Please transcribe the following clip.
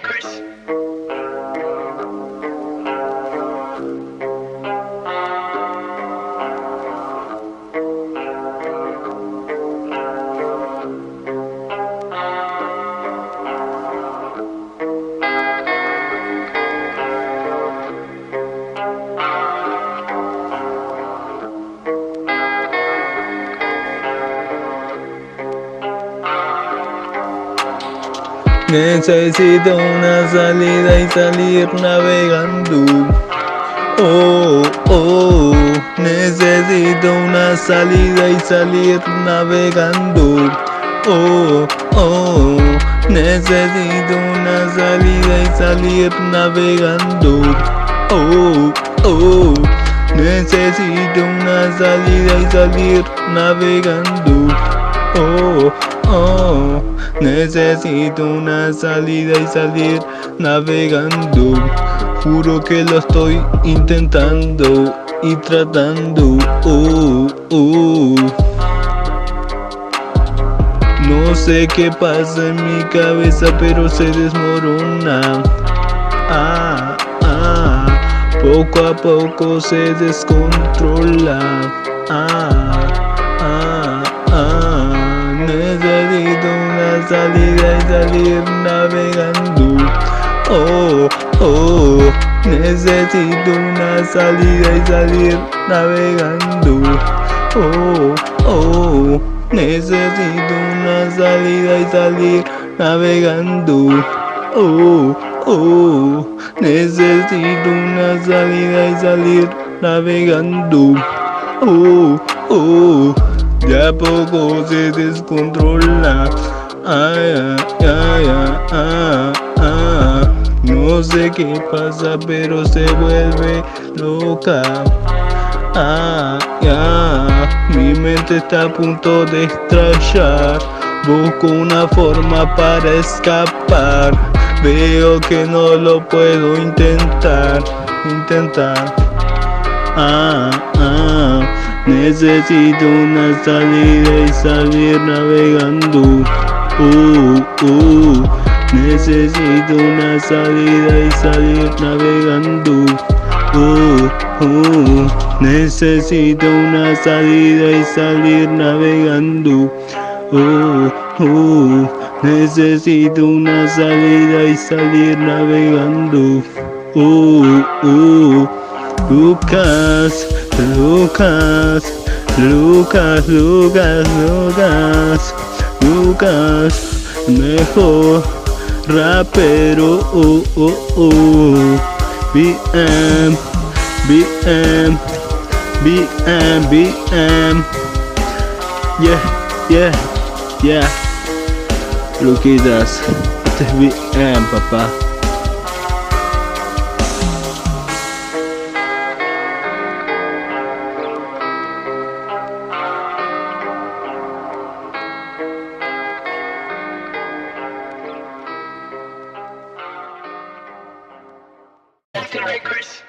Chris. Necesito una salida y salir navegando. Oh, oh, necesito una salida y salir navegando. Oh, oh, necesito una salida y salir navegando. Oh, oh, necesito una salida y salir navegando. Oh, oh, necesito una salida y salir navegando. Juro que lo estoy intentando y tratando. Oh, oh. No sé qué pasa en mi cabeza, pero se desmorona. Ah, ah, poco a poco se descontrola. Ah, ah, ah, necesito una salida y salir navegando. Oh, oh, necesito una salida y salir navegando. Oh, oh, necesito una salida y salir navegando. Oh, oh, necesito una salida y salir navegando. Oh, oh, de a poco se descontrola. Ay, ay, ay, ay. No sé qué pasa, pero se vuelve loca. Ah, ya, mi mente está a punto de estallar. Busco una forma para escapar. Veo que no lo puedo intentar, intentar. Ah, ah, necesito una salida y salir navegando. Uh, uh, necesito una salida y salir navegando. Uh, uh, necesito una salida y salir navegando. Uh, uh, necesito una salida y salir navegando. Uh, uh, Lucas, Lucas, Lucas, Lucas, Lucas, Lucas, mejor rapero. Oh, oh, oh. BM, BM, BM, BM. Yeah, yeah, yeah. Luquitas, este es BM, papá. That's right, Chris.